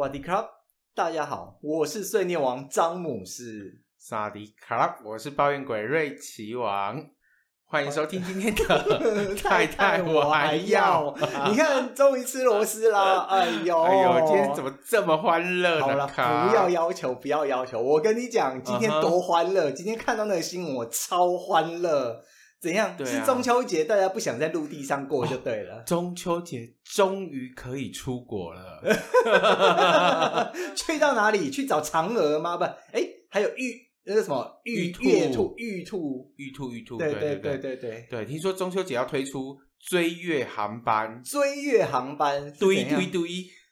萨迪卡大家好我是碎念王詹姆斯。萨迪卡我是抱怨鬼瑞奇王。欢迎收听今天的 太太我还要。你看终于吃螺丝啦 哎呦。哎呦今天怎么这么欢乐呢？不要要求不要要求。我跟你讲今天多欢乐今天看到那个新闻我超欢乐。怎样？对啊、是中秋节，大家不想在陆地上过就对了。哦、中秋节终于可以出国了，去到哪里？去找嫦娥吗？不，哎，还有玉那个什么玉兔、玉兔、玉兔、玉兔、玉兔。对对对对对对，听说中秋节要推出追月航班，追月航班，堆堆堆。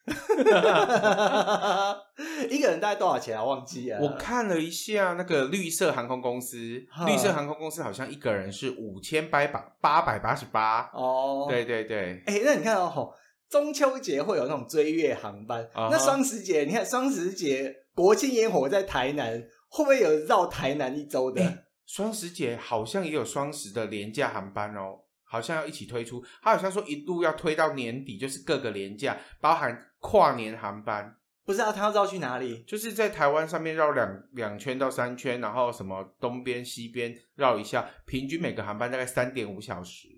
一个人大概多少钱啊？忘记了。我看了一下那个绿色航空公司，呵绿色航空公司好像一个人是五千八百八百八十八。哦，对对对。哎、欸，那你看哦，中秋节会有那种追月航班。Uh huh、那双十节，你看双十节国庆烟火在台南，会不会有绕台南一周的？欸、双十节好像也有双十的廉价航班哦。好像要一起推出，他好像说一路要推到年底，就是各个廉价，包含跨年航班。不知道，他要绕去哪里？就是在台湾上面绕两两圈到三圈，然后什么东边西边绕一下，平均每个航班大概三点五小时。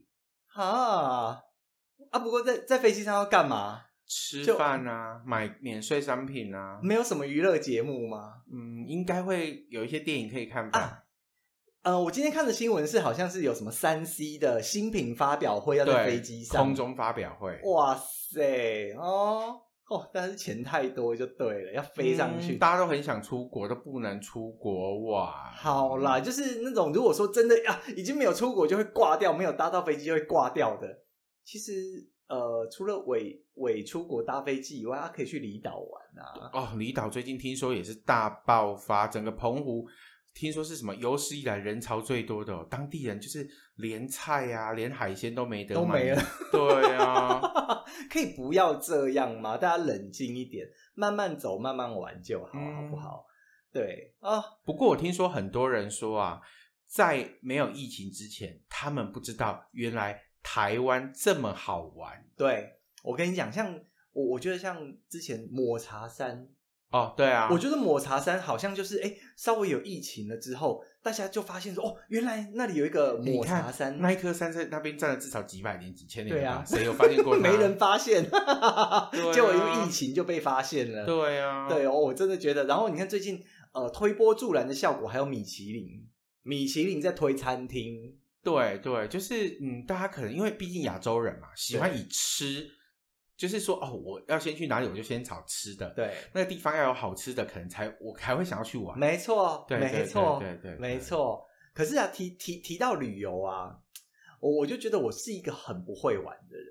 啊啊！不过在在飞机上要干嘛？吃饭啊，就买免税商品啊。没有什么娱乐节目吗？嗯，应该会有一些电影可以看吧。啊呃，我今天看的新闻是，好像是有什么三 C 的新品发表会要在飞机上空中发表会。哇塞，哦哦，但是钱太多就对了，要飞上去，嗯，大家都很想出国，都不能出国哇。好啦，就是那种如果说真的啊，已经没有出国就会挂掉，没有搭到飞机就会挂掉的。其实呃，除了伪伪出国搭飞机以外，他可以去离岛玩啊。哦，离岛最近听说也是大爆发，整个澎湖。听说是什么有史以来人潮最多的，哦，当地人就是连菜啊，连海鲜都没得买，都没了。对啊，可以不要这样吗？大家冷静一点，慢慢走，慢慢玩就好，嗯、好不好？对啊。不过我听说很多人说啊，在没有疫情之前，他们不知道原来台湾这么好玩。对，我跟你讲，像我，我觉得像之前抹茶山。哦，对啊，我觉得抹茶山好像就是，哎，稍微有疫情了之后，大家就发现说，哦，原来那里有一个抹茶山，那一颗山在那边站了至少几百年、几千年。对啊，谁有发现过？没人发现，结果因为疫情就被发现了。对啊，对哦，我真的觉得。然后你看最近，呃，推波助澜的效果还有米其林，米其林在推餐厅。对对，就是嗯，大家可能因为毕竟亚洲人嘛，喜欢以吃。就是说哦，我要先去哪里，我就先找吃的。对，那个地方要有好吃的，可能才我才会想要去玩。没错，对没错，对对，没错。可是啊，提提提到旅游啊，我我就觉得我是一个很不会玩的人。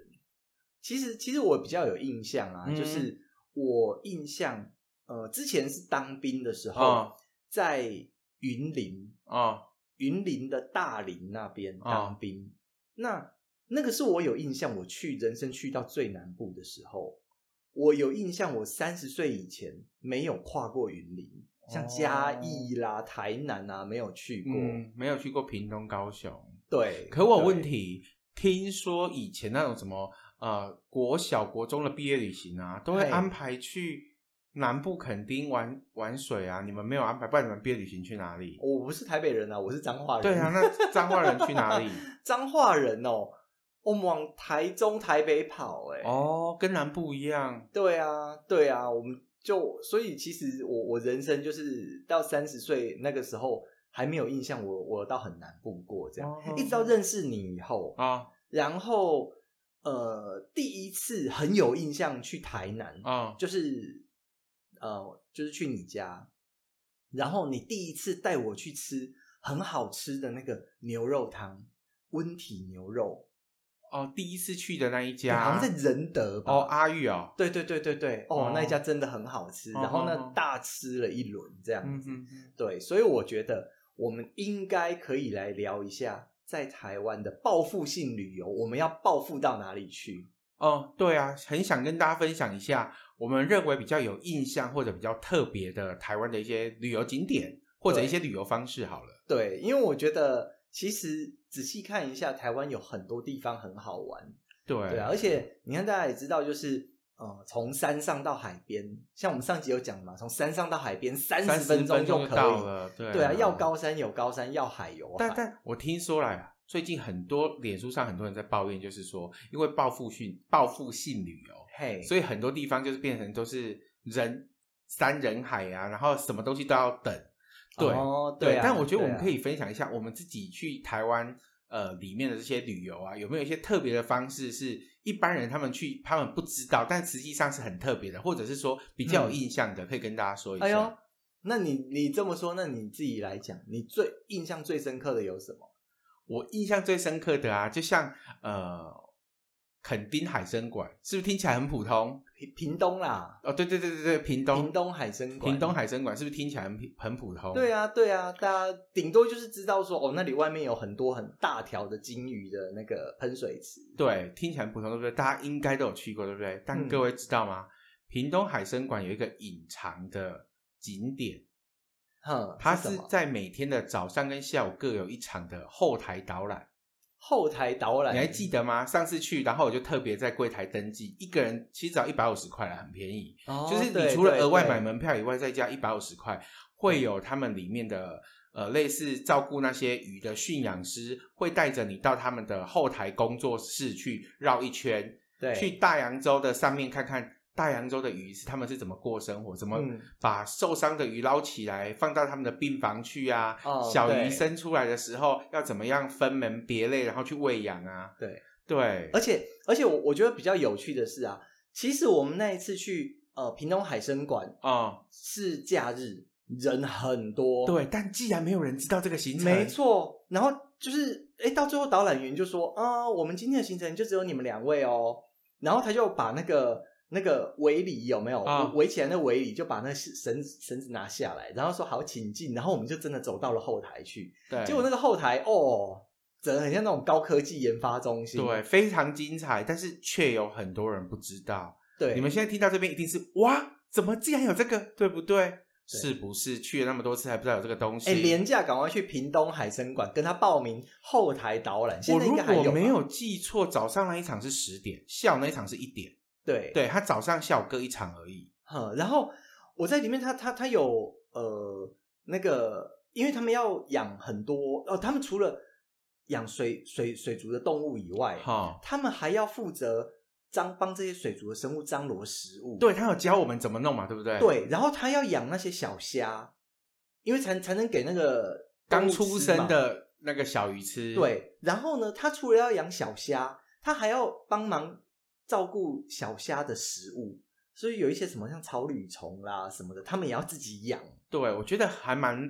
其实其实我比较有印象啊，嗯、就是我印象呃，之前是当兵的时候，哦、在云林啊，云林的大林那边当兵，哦、那。那个是我有印象，我去人生去到最南部的时候，我有印象，我三十岁以前没有跨过云林，像嘉义啦、台南啊，没有去过，嗯、没有去过屏东、高雄。对，可我有问题，对听说以前那种什么呃国小、国中的毕业旅行啊，都会安排去南部垦丁玩玩水啊，你们没有安排，不然你们毕业旅行去哪里？我不是台北人啊，我是彰化人。对啊，那彰化人去哪里？彰化人哦。我们往台中、台北跑，欸，哎，哦，跟南部一样。对啊，对啊，我们就所以其实我我人生就是到三十岁那个时候还没有印象我，我我到很南部过这样，哦、一直到认识你以后啊，哦、然后呃，第一次很有印象去台南啊，哦、就是呃，就是去你家，然后你第一次带我去吃很好吃的那个牛肉汤，温体牛肉。哦，第一次去的那一家，好像在仁德吧？哦，阿玉哦，对对对对对，哦，哦那一家真的很好吃，哦然后呢，哦大吃了一轮这样嗯嗯，对，所以我觉得我们应该可以来聊一下在台湾的报复性旅游，我们要报复到哪里去？哦，对啊，很想跟大家分享一下，我们认为比较有印象或者比较特别的台湾的一些旅游景点或者一些旅游方式。好了，对，因为我觉得其实仔细看一下，台湾有很多地方很好玩。对对啊，而且你看，大家也知道，就是呃，从山上到海边，像我们上集有讲嘛，从山上到海边三十分钟就可以到了。对啊，对啊，要高山有高山，要海有海。但但我听说了，最近很多脸书上很多人在抱怨，就是说，因为报复性报复性旅游，嘿，所以很多地方就是变成都是人山人海啊，然后什么东西都要等。对、哦、对、啊，但我觉得我们啊可以分享一下，我们自己去台湾。呃，里面的这些旅游啊，有没有一些特别的方式，是一般人他们去他们不知道，但实际上是很特别的，或者是说比较有印象的，嗯、可以跟大家说一下。哎呦，那你你这么说，那你自己来讲，你最印象最深刻的有什么？我印象最深刻的啊，就像呃。垦丁海参馆是不是听起来很普通？屏屏东啦，哦，对对对对对，屏东屏东海参馆，屏东海参馆是不是听起来很很普通？对啊，对啊，大家顶多就是知道说，哦，那里外面有很多很大条的鲸鱼的那个喷水池。对，听起来很普通，对不对？大家应该都有去过，对不对？但各位知道吗？嗯、屏东海参馆有一个隐藏的景点，哼，它是在每天的早上跟下午各有一场的后台导览。后台导览，你还记得吗？上次去，然后我就特别在柜台登记，一个人其实只要一百五十块啦，很便宜。哦、就是你除了额外买门票以外，再加一百五十块，会有他们里面的呃类似照顾那些鱼的驯养师，会带着你到他们的后台工作室去绕一圈，对，去大洋洲的上面看看。大洋洲的鱼是他们是怎么过生活？怎么把受伤的鱼捞起来，放到他们的病房去啊？哦、小鱼生出来的时候要怎么样分门别类，然后去喂养啊？对对，而且而且我我觉得比较有趣的是啊，其实我们那一次去呃屏东海参馆啊是假日，人很多。对，但既然没有人知道这个行程，没错。然后就是哎，到最后导览员就说啊、呃，我们今天的行程就只有你们两位哦。然后他就把那个。那个围篱有没有围、uh, 起来？那围篱就把那绳绳子拿下来，然后说好，请进。然后我们就真的走到了后台去。对，结果那个后台哦，整的很像那种高科技研发中心。对，非常精彩，但是却有很多人不知道。对，你们现在听到这边一定是哇，怎么竟然有这个？对不对？是不是去了那么多次还不知道有这个东西？哎，廉价赶快去屏东海参馆跟他报名后台导览。现在应该还有。我如果没有记错，早上那一场是十点，下午那一场是一点。对，对他早上下午各一场而已。哼，然后我在里面他，他他他有呃那个，因为他们要养很多哦，他们除了养水水水族的动物以外，哈，他们还要负责张帮这些水族的生物张罗食物。对，他有教我们怎么弄嘛，对不对？对，然后他要养那些小虾，因为才才能给那个刚出生的那个小鱼吃。对，然后呢，他除了要养小虾，他还要帮忙。照顾小虾的食物，所以有一些什么像草履虫啦什么的，他们也要自己养。对，我觉得还蛮，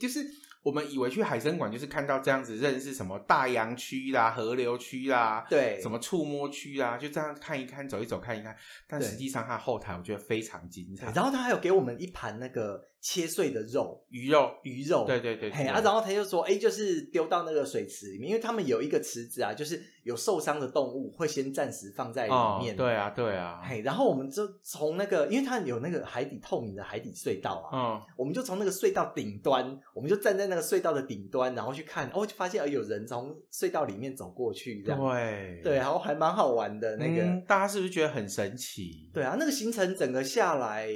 就是我们以为去海参馆就是看到这样子，认识什么大洋区啦、河流区啦，对，什么触摸区啦，就这样看一看、走一走、看一看。但实际上，它后台我觉得非常精彩。然后他还有给我们一盘那个切碎的肉，鱼肉，鱼肉，对对对，对，嘿啊，然后他就说，哎，就是丢到那个水池里面，因为他们有一个池子啊，就是有受伤的动物会先暂时放在里面。哦、对啊，对啊，嘿，然后我们就从那个，因为它有那个海底透明的海底隧道啊，嗯，我们就从那个隧道顶端，我们就站在那个隧道的顶端，然后去看，哦，就发现有人从隧道里面走过去，这样，对，对，然后还蛮好玩的那个、嗯，大家是不是觉得很神奇？对啊，那个行程整个下来。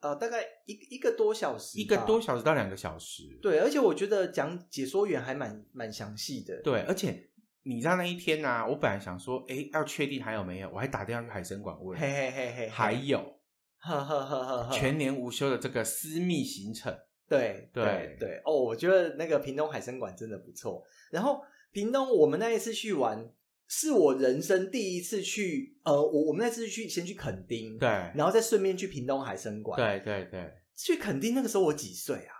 呃，大概一一个多小时，一个多小时到两个小时。对，而且我觉得讲解说员还蛮蛮详细的。对，而且你知道那一天呢、啊，我本来想说，哎，要确定还有没有，我还打电话去海参馆问，嘿嘿嘿嘿，还有，呵呵呵呵呵，全年无休的这个私密行程。对对对，对，哦，我觉得那个屏东海参馆真的不错。然后屏东我们那一次去玩。是我人生第一次去，呃，我我们那次去先去垦丁，对，然后再顺便去屏东海参馆，对对对。去垦丁那个时候我几岁啊？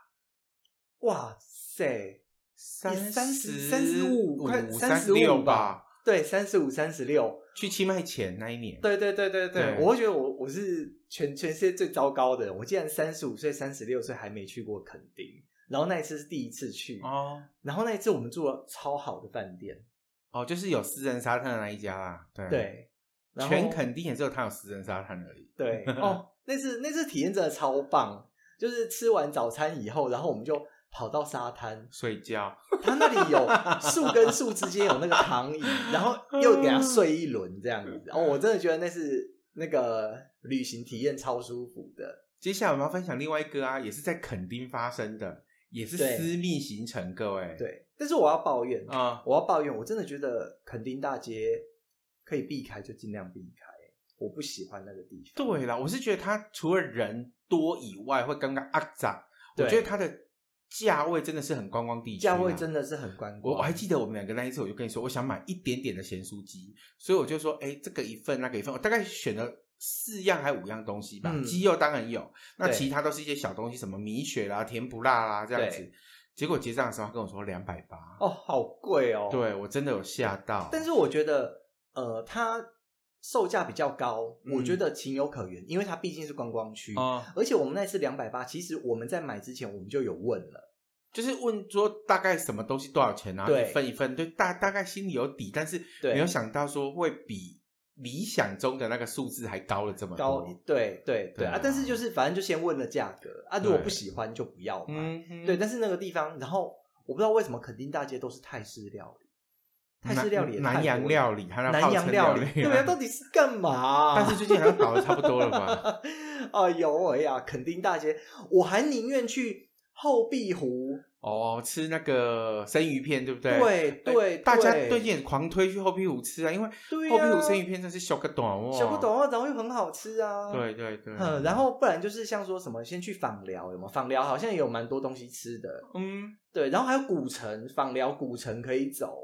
哇塞，三三十三十五，快三十六吧？对，三十五、三十六，去清迈前那一年。对对对对对，对我会觉得我我是全全世界最糟糕的人。我竟然三十五岁、三十六岁还没去过垦丁，然后那一次是第一次去哦。然后那一次我们住了超好的饭店，哦，就是有私人沙滩的那一家啦。对对，全垦丁也只有他有私人沙滩而已。对 哦，那次那次体验真的超棒，就是吃完早餐以后，然后我们就。跑到沙滩睡觉，他那里有树跟树之间有那个躺椅，然后又给他睡一轮这样子。哦，我真的觉得那是那个旅行体验超舒服的。接下来我们要分享另外一个啊，也是在垦丁发生的，也是私密行程，各位。对，但是我要抱怨啊，我要抱怨，我真的觉得垦丁大街可以避开就尽量避开，我不喜欢那个地方。对啦，我是觉得它除了人多以外，会刚刚阿杂，我觉得它的。价位真的是很观光地区，价位真的是很观光。我我还记得我们两个那一次，我就跟你说，我想买一点点的咸酥鸡，所以我就说，哎，这个一份，那个一份，我大概选了四样还五样东西吧。鸡肉当然有，那其他都是一些小东西，什么米血啦、甜不辣啦这样子。结果结账的时候，他跟我说两百八，哦，好贵哦。对，我真的有吓到。但是我觉得，呃，它售价比较高，我觉得情有可原，因为它毕竟是观光区。而且我们那次两百八，其实我们在买之前我们就有问了。就是问说大概什么东西多少钱啊？对，一份一份，对，大大概心里有底，但是没有想到说会比理想中的那个数字还高了这么多。高，对对对啊！但是就是反正就先问了价格啊，如果不喜欢就不要嘛。嗯，对。但是那个地方，然后我不知道为什么垦丁大街都是泰式料理，泰式料理、南洋料理，南洋料理，对啊，到底是干嘛？但是最近好像搞得差不多了吧？哎呦哎呀，垦丁大街，我还宁愿去。后壁湖哦，吃那个生鱼片，对不对？对对，大家最近狂推去后壁湖吃啊，因为后壁湖生鱼片真是小个短哦，小个短哦，然后又很好吃啊。对对对，嗯，然后不然就是像说什么，先去访寮，有没有？枋寮好像也有蛮多东西吃的，嗯，对，然后还有古城，访寮古城可以走。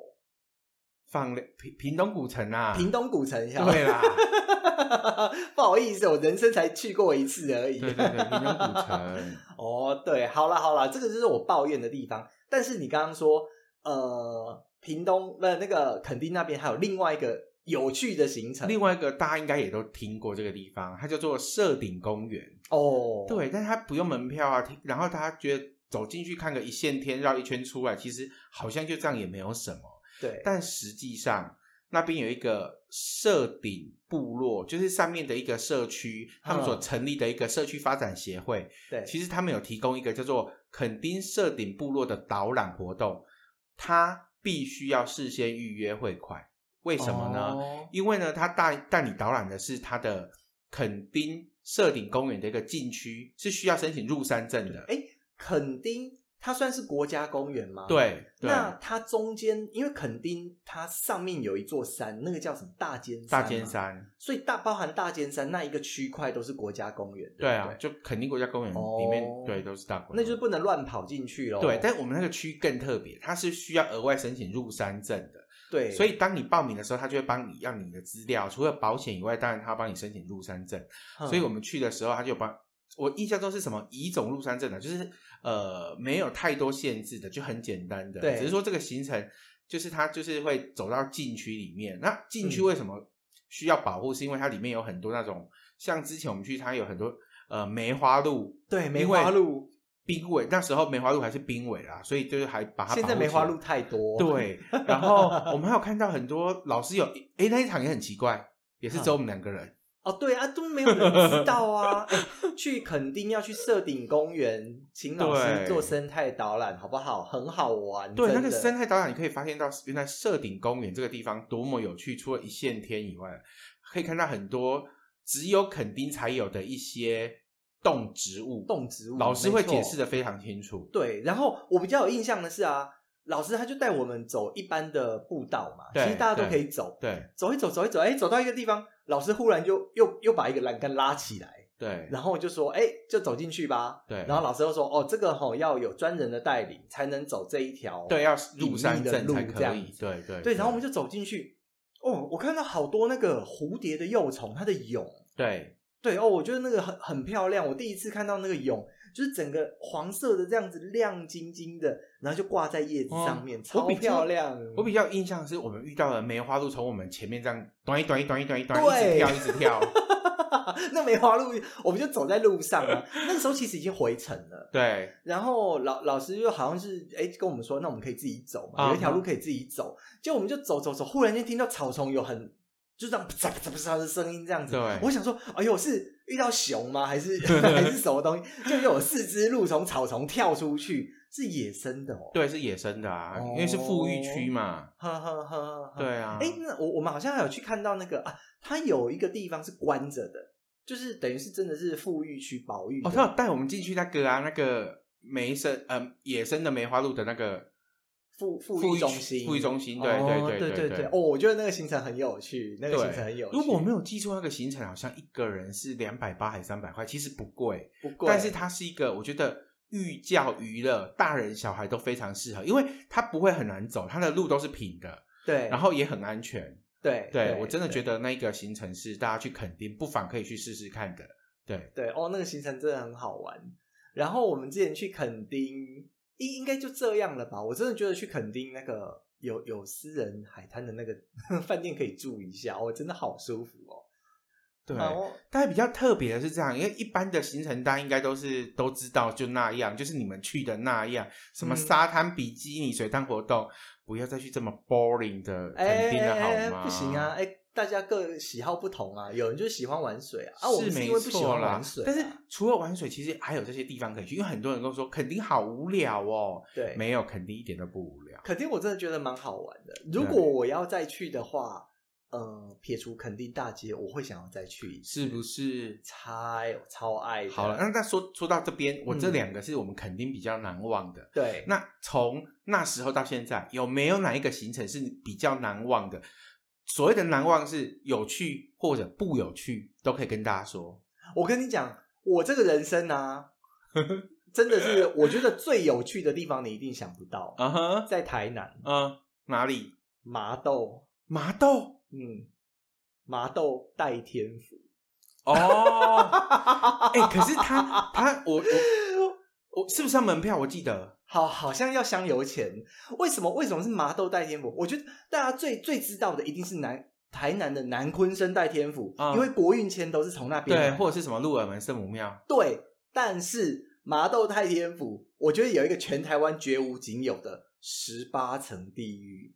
枋寮屏屏东古城啊，平东古城，对啦。意思，我人生才去过一次而已。对对对，古城。哦，对，好了好了，这个就是我抱怨的地方。但是你刚刚说，呃，屏东那那个垦丁那边还有另外一个有趣的行程，另外一个大家应该也都听过这个地方，它叫做社顶公园。哦，对，但是它不用门票啊，然后大家觉得走进去看个一线天，绕一圈出来，其实好像就这样也没有什么。对，但实际上。那边有一个社顶部落，就是上面的一个社区，他们所成立的一个社区发展协会。对，其实他们有提供一个叫做垦丁社顶部落的导览活动，他必须要事先预约汇款。为什么呢？哦、因为呢，他带带你导览的是他的垦丁社顶公园的一个禁区，是需要申请入山证的。哎，垦丁。它算是国家公园吗？对，对，那它中间，因为垦丁它上面有一座山，那个叫什么大尖山？大尖山，所以大包含大尖山那一个区块都是国家公园。对啊，就垦丁国家公园里面，哦、对，都是大公园。那就是不能乱跑进去喽。对，但我们那个区更特别，它是需要额外申请入山证的。对，所以当你报名的时候，他就会帮你要你的资料，除了保险以外，当然他要帮你申请入山证。嗯、所以我们去的时候，他就帮。我印象中是什么乙种入山证呢？就是呃没有太多限制的，就很简单的。对，只是说这个行程就是它就是会走到禁区里面。那禁区为什么需要保护？嗯、是因为它里面有很多那种像之前我们去，它有很多呃梅花鹿。对，梅花鹿冰尾那时候梅花鹿还是冰尾啦，所以就是还把它。现在梅花鹿太多。对，然后我们还有看到很多老师有诶那一场也很奇怪，也是只有我们两个人。嗯哦，对啊，都没有人知道啊！去垦丁要去社顶公园，请老师做生态导览，好不好？很好玩。对，那个生态导览，你可以发现到原来社顶公园这个地方多么有趣。除了一线天以外，可以看到很多只有垦丁才有的一些动植物。动植物，老师会解释的非常清楚。对，然后我比较有印象的是啊，老师他就带我们走一般的步道嘛，其实大家都可以走。对，走一走，走一走，哎，走到一个地方。老师忽然就又又把一个栏杆拉起来，对，然后就说：“哎，就走进去吧。”对，然后老师又说：“哦，这个吼要有专人的带领才能走这一条，对，要入山的路才可以。”对对对，然后我们就走进去。哦，我看到好多那个蝴蝶的幼虫，它的蛹，对对哦，我觉得那个很很漂亮。我第一次看到那个蛹，就是整个黄色的这样子亮晶晶的，然后就挂在叶子上面，哦、超漂亮。我比较印象是我们遇到的梅花鹿从我们前面这样短一短一短一短一短一直跳一直跳。那梅花鹿，我们就走在路上啊。那个时候其实已经回程了。对。然后老老师就好像是哎跟我们说，那我们可以自己走嘛，有一条路可以自己走。就我们就走走走，忽然间听到草丛有很就这样啪啪啪啪的声音，这样子。对。我想说，哎呦，是遇到熊吗？还是 还是什么东西？就有四只鹿从草丛跳出去，是野生的哦。对，是野生的啊，因为是富裕区嘛。呵呵呵。对啊。哎，那我我们好像还有去看到那个啊，它有一个地方是关着的。就是等于是真的是富裕区保育哦，他有带我们进去那个啊，那个梅生呃野生的梅花鹿的那个复复育中心，复育中心，对对对对对对哦，我觉得那个行程很有趣，那个行程很有趣。如果我没有记错，那个行程好像一个人是两百八还是三百块，其实不贵，不贵。但是它是一个我觉得寓教于乐，大人小孩都非常适合，因为它不会很难走，它的路都是平的，对，然后也很安全。对，对，对我真的觉得那个行程是大家去垦丁不妨可以去试试看的。对对哦，那个行程真的很好玩。然后我们之前去垦丁，应应该就这样了吧？我真的觉得去垦丁那个有有私人海滩的那个 饭店可以住一下，我、哦、真的好舒服哦。对，但是比较特别的是这样，因为一般的行程单应该都是都知道就那样，就是你们去的那样，什么沙滩比基尼水滩活动。嗯不要再去这么 boring 的垦丁了，好吗？欸欸欸不行啊！哎、欸，大家各喜好不同啊，有人就喜欢玩水啊，啊，我们是因为不喜欢玩水、啊。但是除了玩水，其实还有这些地方可以去，因为很多人都说肯定好无聊哦。对，没有肯定一点都不无聊。肯定我真的觉得蛮好玩的。如果我要再去的话。呃，撇除肯定大街，我会想要再去一次，是不是？超超爱。好了，那再说说到这边，我这两个是我们肯定比较难忘的。对，那从那时候到现在，有没有哪一个行程是比较难忘的？所谓的难忘是有趣或者不有趣，都可以跟大家说。我跟你讲，我这个人生啊，真的是我觉得最有趣的地方，你一定想不到。啊哈，在台南。嗯，哪里？麻豆。麻豆。嗯，麻豆代天府哦，哎、欸，可是他他我我我是不是要门票？我记得好好像要香油钱。为什么？为什么是麻豆代天府？我觉得大家最最知道的一定是南台南的南鲲鯓代天府，嗯、因为国运签都是从那边对，或者是什么鹿耳门圣母庙对。但是麻豆代天府，我觉得有一个全台湾绝无仅有的十八层地狱。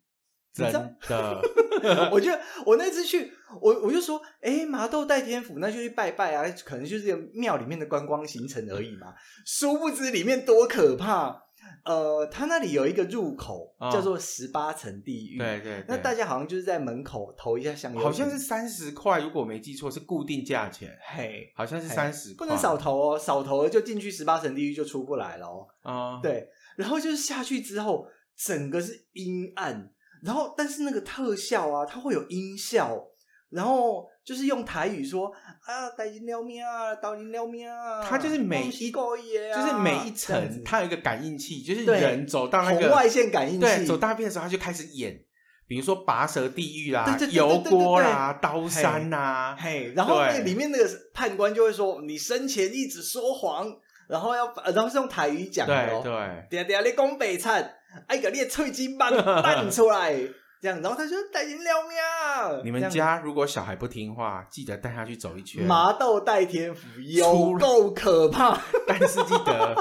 真的，我觉得我那次去，我我就说，哎、欸，麻豆代天府，那就去拜拜啊，可能就是庙里面的观光行程而已嘛。殊不知里面多可怕，呃，他那里有一个入口、哦、叫做十八层地狱，对，对对，那大家好像就是在门口投一下香油，好像是三十块，如果我没记错是固定价钱，嘿，好像是三十块，不能少投哦，少投了就进去十八层地狱就出不来了哦。哦，对，然后就是下去之后，整个是阴暗。然后，但是那个特效啊，它会有音效，然后就是用台语说啊，带金撩命啊，导金撩命啊，它就是每一个，就是每一层，它有一个感应器，就是人走到那个红外线感应器，对，走大便的时候，他就开始演，比如说拔舌地狱啦，油锅啦，刀山呐，嘿，然后那里面那个判官就会说，你生前一直说谎，然后要，然后是用台语讲的哦，对，等下等下你讲北菜。哎，个你的脆金棒弹出来，这样，然后他说带金撩喵。你们家如果小孩不听话，记得带他去走一圈。麻豆代天府有够可怕，但是记得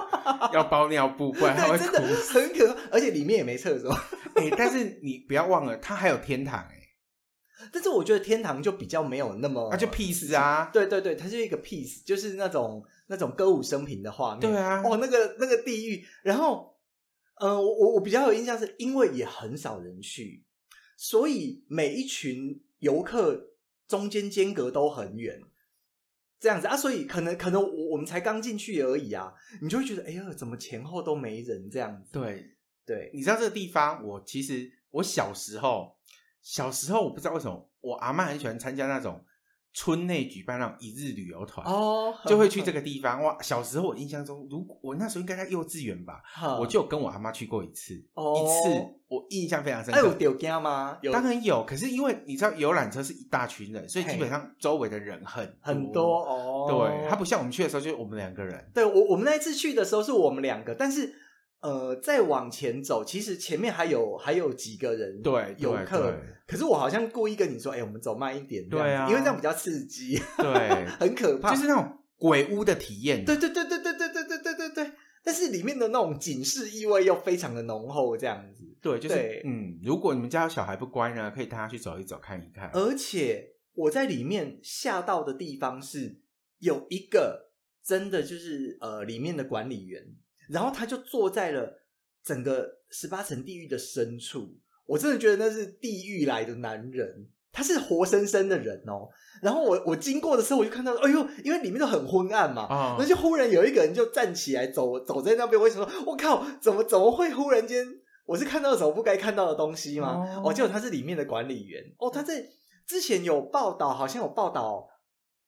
要包尿布，不然他会哭。真 的很可怕，而且里面也没厕所。哎，但是你不要忘了，他还有天堂哎。但是我觉得天堂就比较没有那么，那就 peace 啊。对对对，它就一个 peace，就是那种那种歌舞升平的画面。对啊，哦，那个那个地狱，然后。嗯、呃，我我比较有印象，是因为也很少人去，所以每一群游客中间间隔都很远，这样子啊，所以可能可能我我们才刚进去而已啊，你就会觉得哎呀，怎么前后都没人这样子？对。对，你知道这个地方，我其实我小时候小时候我不知道为什么，我阿妈很喜欢参加那种村内举办那种一日旅游团哦，就会去这个地方。哇，小时候我印象中，如果我那时候应该在幼稚园吧，我就跟我阿妈去过一次，哦、一次我印象非常深刻。哎、有丢家吗？有，当然有。可是因为你知道游览车是一大群人，所以基本上周围的人很多很多哦。对，他不像我们去的时候，就是我们两个人。对我，我们那一次去的时候是我们两个，但是。呃，再往前走，其实前面还有还有几个人，对游客。可是我好像故意跟你说，哎、欸，我们走慢一点，对啊，因为这样比较刺激，对，很可怕，就是那种鬼屋的体验。对对对对对对对对对对对。但是里面的那种警示意味又非常的浓厚，这样子。对，就是嗯，如果你们家小孩不乖呢，可以带他去走一走，看一看。而且我在里面吓到的地方是有一个真的就是呃，里面的管理员。然后他就坐在了整个十八层地狱的深处，我真的觉得那是地狱来的男人，他是活生生的人哦。然后我我经过的时候，我就看到，哎呦，因为里面都很昏暗嘛，哦、那就忽然有一个人就站起来走走在那边，我想说，我靠，怎么怎么会忽然间，我是看到什么不该看到的东西吗？哦，哦，结果他是里面的管理员哦，他在之前有报道，好像有报道。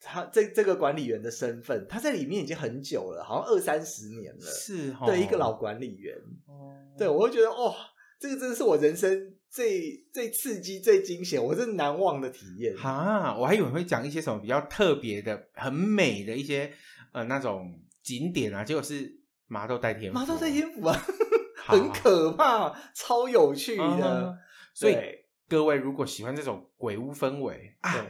他这这个管理员的身份，他在里面已经很久了，好像二三十年了。是齁，对，一个老管理员。哦，对，我会觉得，哦，这个真的是我人生最最刺激、最惊险，我是难忘的体验。哈，我还以为会讲一些什么比较特别的、很美的一些呃那种景点啊，结果是麻豆代天府。麻豆代天府啊，很可怕，超有趣的。嗯、所以各位如果喜欢这种鬼屋氛围，对。啊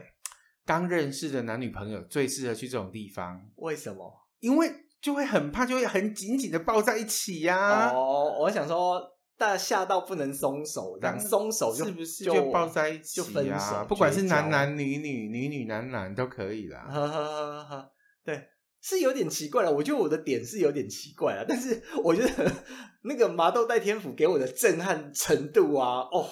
刚认识的男女朋友最适合去这种地方，为什么？因为就会很怕，就会很紧紧的抱在一起呀、啊。哦，我想说，大家吓到不能松手，这样松手是不是就抱在一起就分手？不管是男男女女、女女男男都可以啦。呵呵呵呵，对，是有点奇怪了。我觉得我的点是有点奇怪了，但是我觉得那个麻豆带天府给我的震撼程度啊，哦，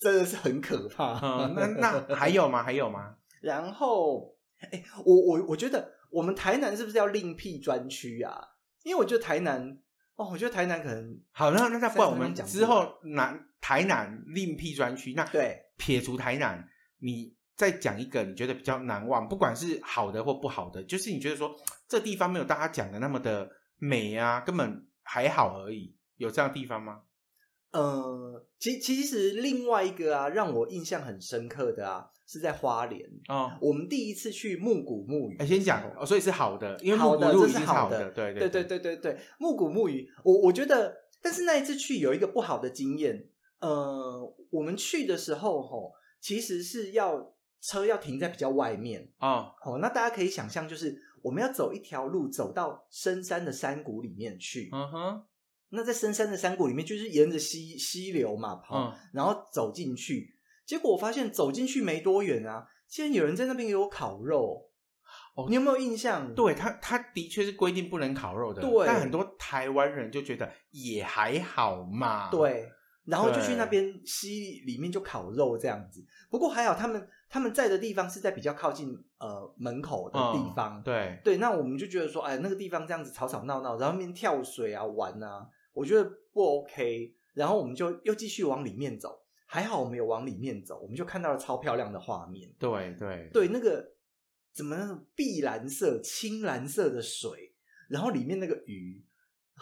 真的是很可怕。嗯、那 那还有吗？还有吗？然后，哎，我我我觉得我们台南是不是要另辟专区啊？因为我觉得台南，哦，我觉得台南可能好，那那那不然我们之后南台南另辟专区。那对，撇除台南，你再讲一个你觉得比较难忘，不管是好的或不好的，就是你觉得说这地方没有大家讲的那么的美啊，根本还好而已，有这样的地方吗？呃，其其实另外一个啊，让我印象很深刻的啊。是在花莲哦，我们第一次去木谷木鱼。哎，先讲哦，所以是好的，因为木古木鱼是好的，对对对对对对。木谷木鱼，我我觉得，但是那一次去有一个不好的经验。呃，我们去的时候吼，其实是要车要停在比较外面啊。哦，那大家可以想象，就是我们要走一条路，走到深山的山谷里面去。嗯哼。那在深山的山谷里面，就是沿着溪溪流嘛跑，然后走进去。结果我发现走进去没多远啊，竟然有人在那边给我烤肉。哦，你有没有印象？对他，他的确是规定不能烤肉的。对，但很多台湾人就觉得也还好嘛。对，然后就去那边溪里面就烤肉这样子。不过还好，他们他们在的地方是在比较靠近呃门口的地方。嗯、对对，那我们就觉得说，哎，那个地方这样子吵吵闹闹，然后那边跳水啊玩啊，我觉得不 OK。然后我们就又继续往里面走。还好我们有往里面走，我们就看到了超漂亮的画面。对对对，那个怎么那种碧蓝色、青蓝色的水，然后里面那个鱼，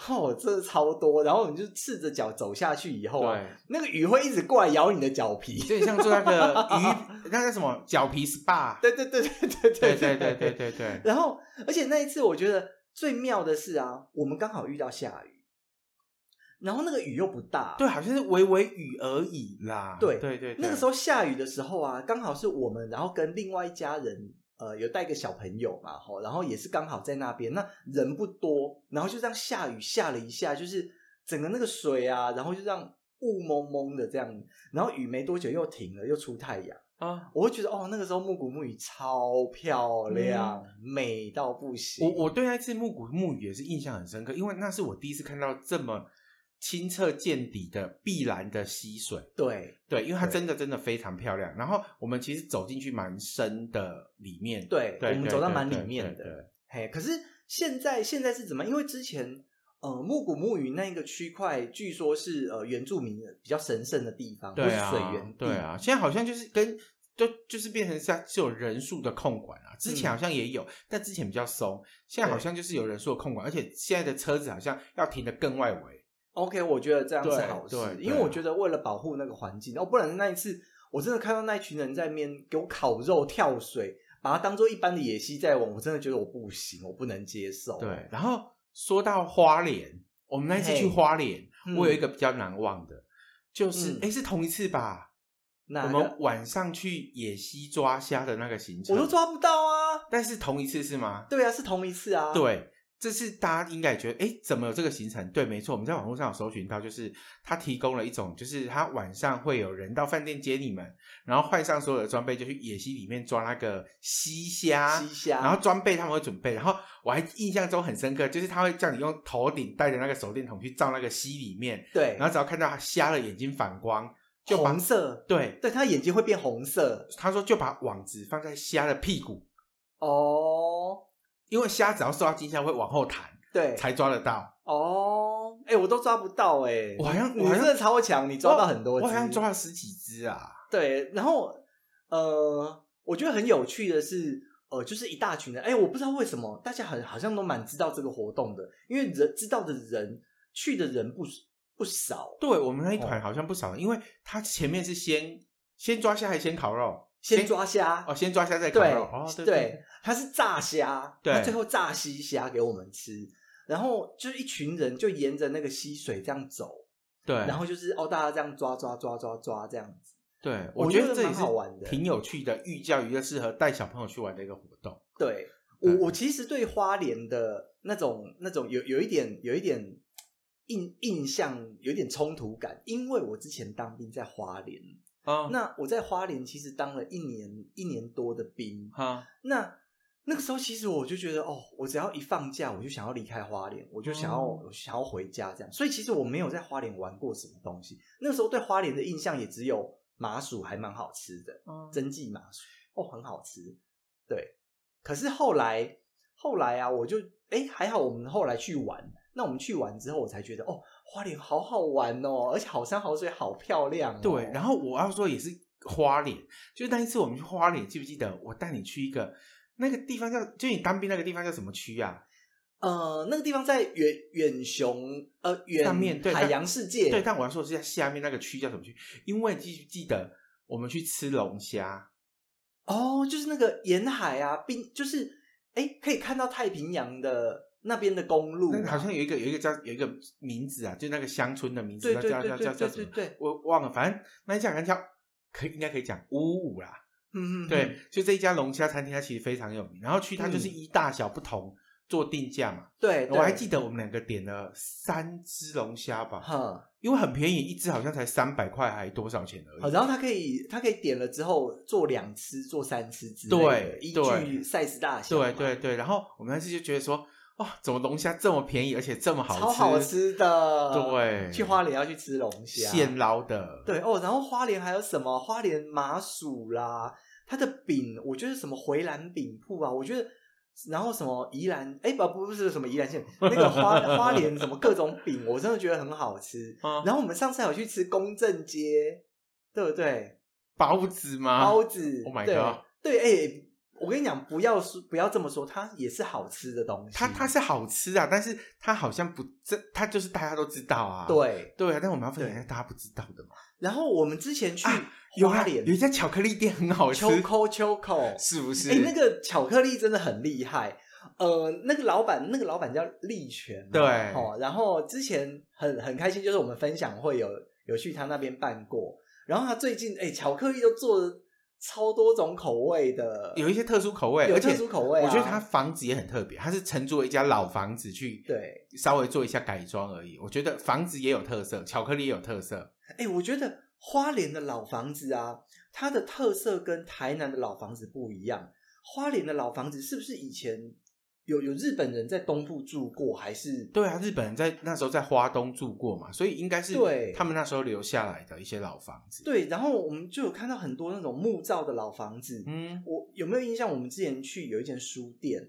哦，真的超多。然后你就赤着脚走下去以后啊，对那个鱼会一直过来咬你的脚皮，就像做那个 鱼，那个什么脚皮 SPA。对对对对对对对对对对对对。然后，而且那一次我觉得最妙的是啊，我们刚好遇到下雨。然后那个雨又不大，对，好像是微微雨而已啦。对对对，那个时候下雨的时候啊，刚好是我们，然后跟另外一家人，呃，有带个小朋友嘛，吼，然后也是刚好在那边，那人不多，然后就这样下雨下了一下，就是整个那个水啊，然后就这样雾蒙蒙的这样，然后雨没多久又停了，又出太阳啊，我会觉得哦，那个时候木谷木雨超漂亮，嗯、美到不行。我我对那次木谷木雨也是印象很深刻，因为那是我第一次看到这么。清澈见底的碧蓝的溪水，对对，因为它真的真的非常漂亮。然后我们其实走进去蛮深的里面，对，我们走到蛮里面的。嘿，可是现在现在是怎么？因为之前呃木谷慕鱼那一个区块，据说是呃原住民比较神圣的地方，对啊，水源地。对啊，现在好像就是跟就就是变成像是有人数的控管啊。之前好像也有，嗯、但之前比较松，现在好像就是有人数的控管，而且现在的车子好像要停的更外围。OK，我觉得这样是好事，因为我觉得为了保护那个环境，哦，不然那一次我真的看到那一群人在那边给我烤肉、跳水，把它当做一般的野溪在玩，我真的觉得我不行，我不能接受。对，然后说到花莲，我们那一次去花莲，嗯、我有一个比较难忘的，就是哎、嗯，是同一次吧？那个、我们晚上去野溪抓虾的那个行程，我都抓不到啊！但是同一次是吗？对啊，是同一次啊。对。这是大家应该觉得，哎，怎么有这个行程？对，没错，我们在网络上有搜寻到，就是他提供了一种，就是他晚上会有人到饭店接你们，然后换上所有的装备，就去野溪里面抓那个溪虾。溪虾。然后装备他们会准备，然后我还印象中很深刻，就是他会叫你用头顶戴着那个手电筒去照那个溪里面。对。然后只要看到虾的眼睛反光，就红色。对对，他眼睛会变红色。他说就把网子放在虾的屁股。哦。因为虾只要受到惊吓会往后弹。对，才抓得到哦。哎、欸，我都抓不到哎、欸。我好像，你真的超强，你抓到很多只。我好像抓了十几只啊。对，然后呃，我觉得很有趣的是，呃，就是一大群人。哎、欸，我不知道为什么大家很好像都蛮知道这个活动的，因为人知道的人去的人不不少。对，我们那一团好像不少，哦、因为他前面是先先抓虾还是先烤肉？先抓虾哦，先抓虾再烤肉。对哦，对，对，他是炸虾，对，他最后炸西虾给我们吃。然后就是一群人就沿着那个溪水这样走，对，然后就是哦，大家这样抓抓抓抓抓这样子，对，我觉得这蛮好玩的，挺有趣的，寓教于乐，适合带小朋友去玩的一个活动。对，我我其实对花莲的那种那种有有一点有一点印印象，有点冲突感，因为我之前当兵在花莲。啊，那我在花莲其实当了一年一年多的兵。啊，那。那个时候，其实我就觉得，哦，我只要一放假，我就想要离开花莲，我就想要、嗯、想要回家这样。所以，其实我没有在花莲玩过什么东西。那个时候对花莲的印象也只有麻薯还蛮好吃的，真迹麻薯哦，很好吃。对，可是后来后来啊，我就哎还好，我们后来去玩。那我们去玩之后，我才觉得哦，花莲好好玩哦，而且好山好水，好漂亮、哦。对，然后我要说也是花莲，就是那一次我们去花莲，记不记得我带你去一个？那个地方叫，就你当兵那个地方叫什么区啊？呃，那个地方在远远雄呃远上面对海洋世界对，但我要说的是在下面那个区叫什么区？因为记不记得我们去吃龙虾？哦，就是那个沿海啊，冰就是哎，可以看到太平洋的那边的公路，好像有一个有一个叫有一个名字啊，就那个乡村的名字，对对对叫叫叫叫什么？我忘了，反正那家叫可以应该可以讲五五啦。嗯嗯，对，就这一家龙虾餐厅，它其实非常有名。然后去它就是依大小不同做定价嘛。对，我还记得我们两个点了三只龙虾吧，哈，因为很便宜，一只好像才三百块，还多少钱而已。然后它可以，它可以点了之后做两吃、做三吃之类的，对，依据 size 大小。对对对，然后我们那次就觉得说，哇，怎么龙虾这么便宜，而且这么好吃，超好吃的。对，去花莲要去吃龙虾，现捞的。对哦，然后花莲还有什么？花莲麻薯啦。它的饼，我觉得什么回蓝饼铺啊，我觉得，然后什么宜兰，哎，不不是什么宜兰县，那个花 花莲什么各种饼，我真的觉得很好吃。然后我们上次还有去吃公正街，对不对？包子吗？包子。Oh my god！对，哎，我跟你讲，不要说不要这么说，它也是好吃的东西。它它是好吃啊，但是它好像不这，它就是大家都知道啊。对对啊，但我们要分享一下大家不知道的嘛。然后我们之前去。有啊，有一家巧克力店很好吃，Choco Choco 是不是？哎、欸，那个巧克力真的很厉害。呃，那个老板，那个老板叫利全，对，哦。然后之前很很开心，就是我们分享会有有去他那边办过。然后他最近哎、欸，巧克力都做了超多种口味的，有一些特殊口味，有特殊口味、啊。我觉得他房子也很特别，他是承租了一家老房子去对稍微做一下改装而已。我觉得房子也有特色，巧克力也有特色。哎、欸，我觉得。花莲的老房子啊，它的特色跟台南的老房子不一样。花莲的老房子是不是以前有有日本人在东部住过？还是对啊，日本人在那时候在花东住过嘛，所以应该是对他们那时候留下来的一些老房子。对，然后我们就有看到很多那种木造的老房子。嗯，我有没有印象？我们之前去有一间书店，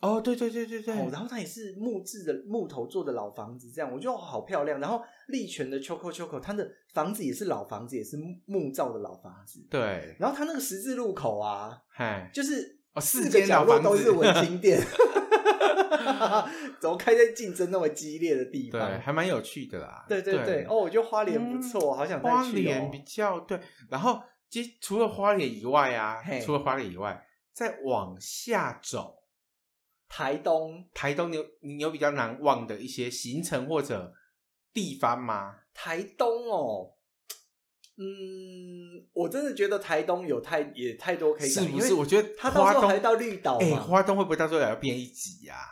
哦，对对对对对，哦，然后它也是木质的木头做的老房子，这样我觉得好漂亮。然后利泉的 Choco Choco，它的房子也是老房子，也是木造的老房子。对，然后它那个十字路口啊，嗨，就是哦，四个角落都是文青店，怎么开在竞争那么激烈的地方？对，还蛮有趣的啦。对对对，对哦，我觉得花莲不错，嗯、好想再去、哦。花莲比较对，然后其实除了花莲以外啊，除了花莲以外，再往下走。台东，台东你有你有比较难忘的一些行程或者地方吗？台东哦，嗯，我真的觉得台东有太也太多可以讲，是不是？我觉得他到时候还到绿岛，哎、欸，花东会不会到时候也要变一集呀、啊？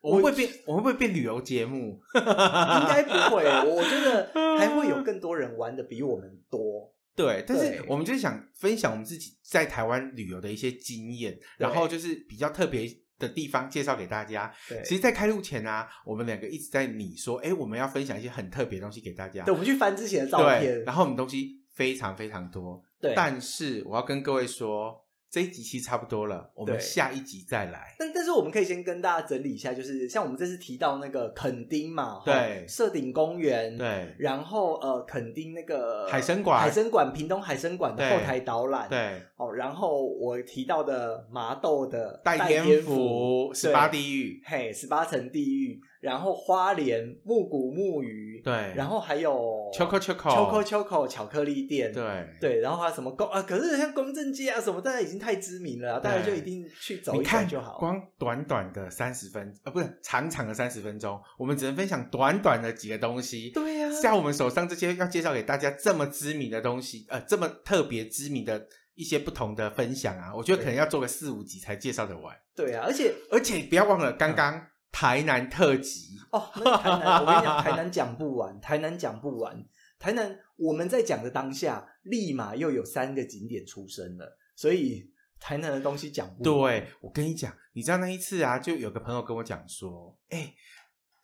我们会变，我们会不会变旅游节目？应该不会，我觉得 还会有更多人玩的比我们多。对，但是我们就是想分享我们自己在台湾旅游的一些经验，然后就是比较特别。的地方介绍给大家。对，其实，在开录前啊，我们两个一直在你说，哎，我们要分享一些很特别的东西给大家。对，我们去翻之前的照片，然后我们东西非常非常多。对，但是我要跟各位说。这一集其实差不多了，我们下一集再来。但但是我们可以先跟大家整理一下，就是像我们这次提到那个垦丁嘛，对，社顶公园，对，然后呃垦丁那个海参馆，海参馆，屏东海参馆的后台导览，对，哦，然后我提到的麻豆的代天府十八地狱，嘿，十八层地狱。然后花莲木谷木鱼，对，然后还有 Choco Choco Choco Choco 巧克力店，对对，然后还有什么公啊？可是像公正街啊什么，大家已经太知名了，大家就一定去走一看就好。光短短的三十分啊，不是长长的三十分钟，我们只能分享短短的几个东西。对呀、啊，像我们手上这些要介绍给大家这么知名的东西，呃，这么特别知名的一些不同的分享啊，我觉得可能要做个四五集才介绍得完。对啊，而且而且不要忘了刚刚。嗯台南特辑哦，那、台南，我跟你讲，台南讲不完，台南讲不完，台南我们在讲的当下，立马又有三个景点出生了，所以台南的东西讲不完。对，我跟你讲，你知道那一次啊，就有个朋友跟我讲说，哎、欸，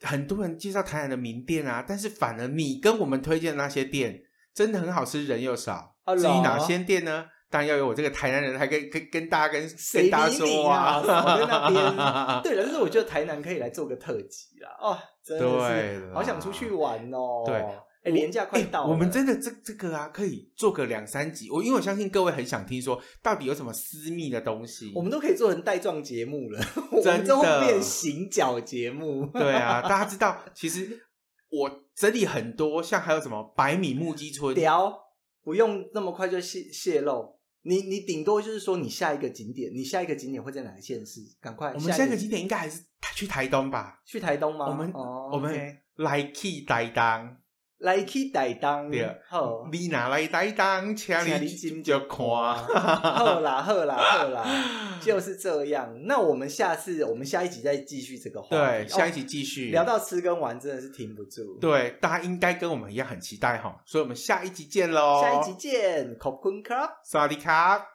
很多人介绍台南的名店啊，但是反而你跟我们推荐的那些店真的很好吃，人又少，至于哪些店呢？当然要有我这个台南人，还可以跟跟大家跟跟大家说啊，我在那边。对了，但是我觉得台南可以来做个特辑啦，哦，真的是好想出去玩哦。对，哎，年假快到了，我们真的这这个啊，可以做个两三集。我因为我相信各位很想听说，到底有什么私密的东西，我们都可以做成带状节目了，真的变行脚节目。对啊，大家知道，其实我整理很多，像还有什么百米木屐村，聊不用那么快就泄泄露。你你顶多就是说，你下一个景点，你下一个景点会在哪个县市？赶快，我们下一个景点应该还是去台东吧？去台东吗？我们、哦、我们来去台东。来去台东，对，好，你拿来台东，请你今就看，好啦，好啦，好啦，就是这样。那我们下次，我们下一集再继续这个话题。对，下一集继续、哦、聊到吃跟玩，真的是停不住。对，大家应该跟我们一样很期待哈，所以我们下一集见喽！下一集见，考坤卡，萨瓦迪卡。